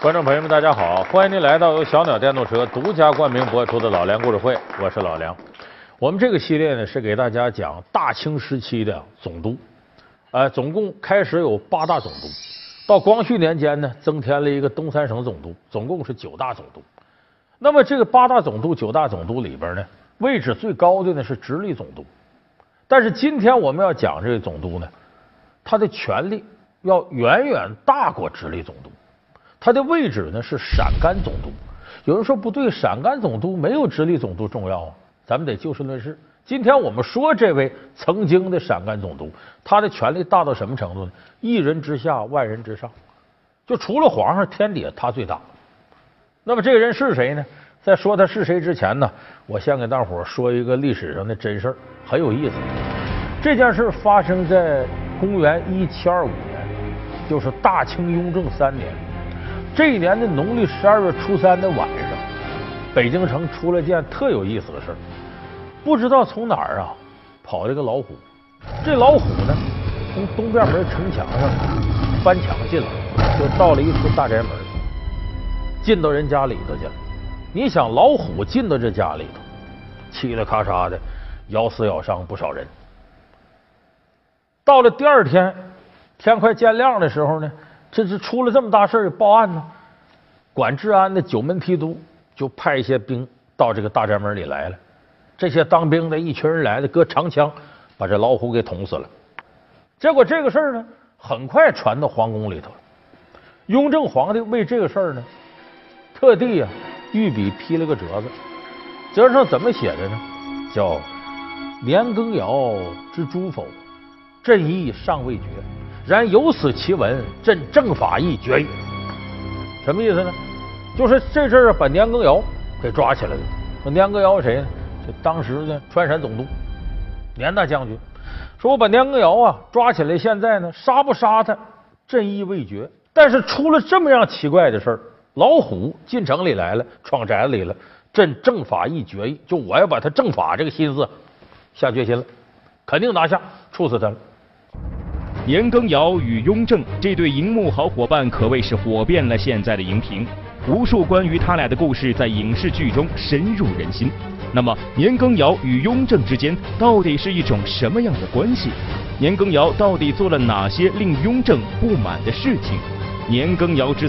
观众朋友们，大家好！欢迎您来到由小鸟电动车独家冠名播出的《老梁故事会》，我是老梁。我们这个系列呢是给大家讲大清时期的总督，呃，总共开始有八大总督，到光绪年间呢增添了一个东三省总督，总共是九大总督。那么这个八大总督、九大总督里边呢，位置最高的呢是直隶总督。但是今天我们要讲这个总督呢，他的权力要远远大过直隶总督。他的位置呢是陕甘总督。有人说不对，陕甘总督没有直隶总督重要啊。咱们得就事论事。今天我们说这位曾经的陕甘总督，他的权力大到什么程度呢？一人之下，万人之上。就除了皇上，天底下他最大。那么这个人是谁呢？在说他是谁之前呢，我先给大伙说一个历史上的真事，很有意思。这件事发生在公元一七二五年，就是大清雍正三年。这一年的农历十二月初三的晚上，北京城出了件特有意思的事儿。不知道从哪儿啊跑了个老虎，这老虎呢从东边门城墙上翻墙进来，就到了一处大宅门，进到人家里头去了。你想老虎进到这家里头，嘁哩咔嚓的咬死咬伤不少人。到了第二天天快见亮的时候呢。这是出了这么大事儿，报案呢。管治安的九门提督就派一些兵到这个大宅门里来了。这些当兵的一群人来的，搁长枪把这老虎给捅死了。结果这个事儿呢，很快传到皇宫里头了。雍正皇帝为这个事儿呢，特地啊御笔批了个折子，折上怎么写的呢？叫“年羹尧之诛否？朕意尚未决。”然有此奇闻，朕正法意决矣。什么意思呢？就是这事儿把年羹尧给抓起来了。说年羹尧是谁呢？就当时的川陕总督年大将军。说我把年羹尧啊抓起来，现在呢杀不杀他，朕意未决。但是出了这么样奇怪的事儿，老虎进城里来了，闯宅子里了，朕正法意决议，就我要把他正法这个心思下决心了，肯定拿下，处死他了。年羹尧与雍正这对荧幕好伙伴可谓是火遍了现在的荧屏，无数关于他俩的故事在影视剧中深入人心。那么，年羹尧与雍正之间到底是一种什么样的关系？年羹尧到底做了哪些令雍正不满的事情？年羹尧之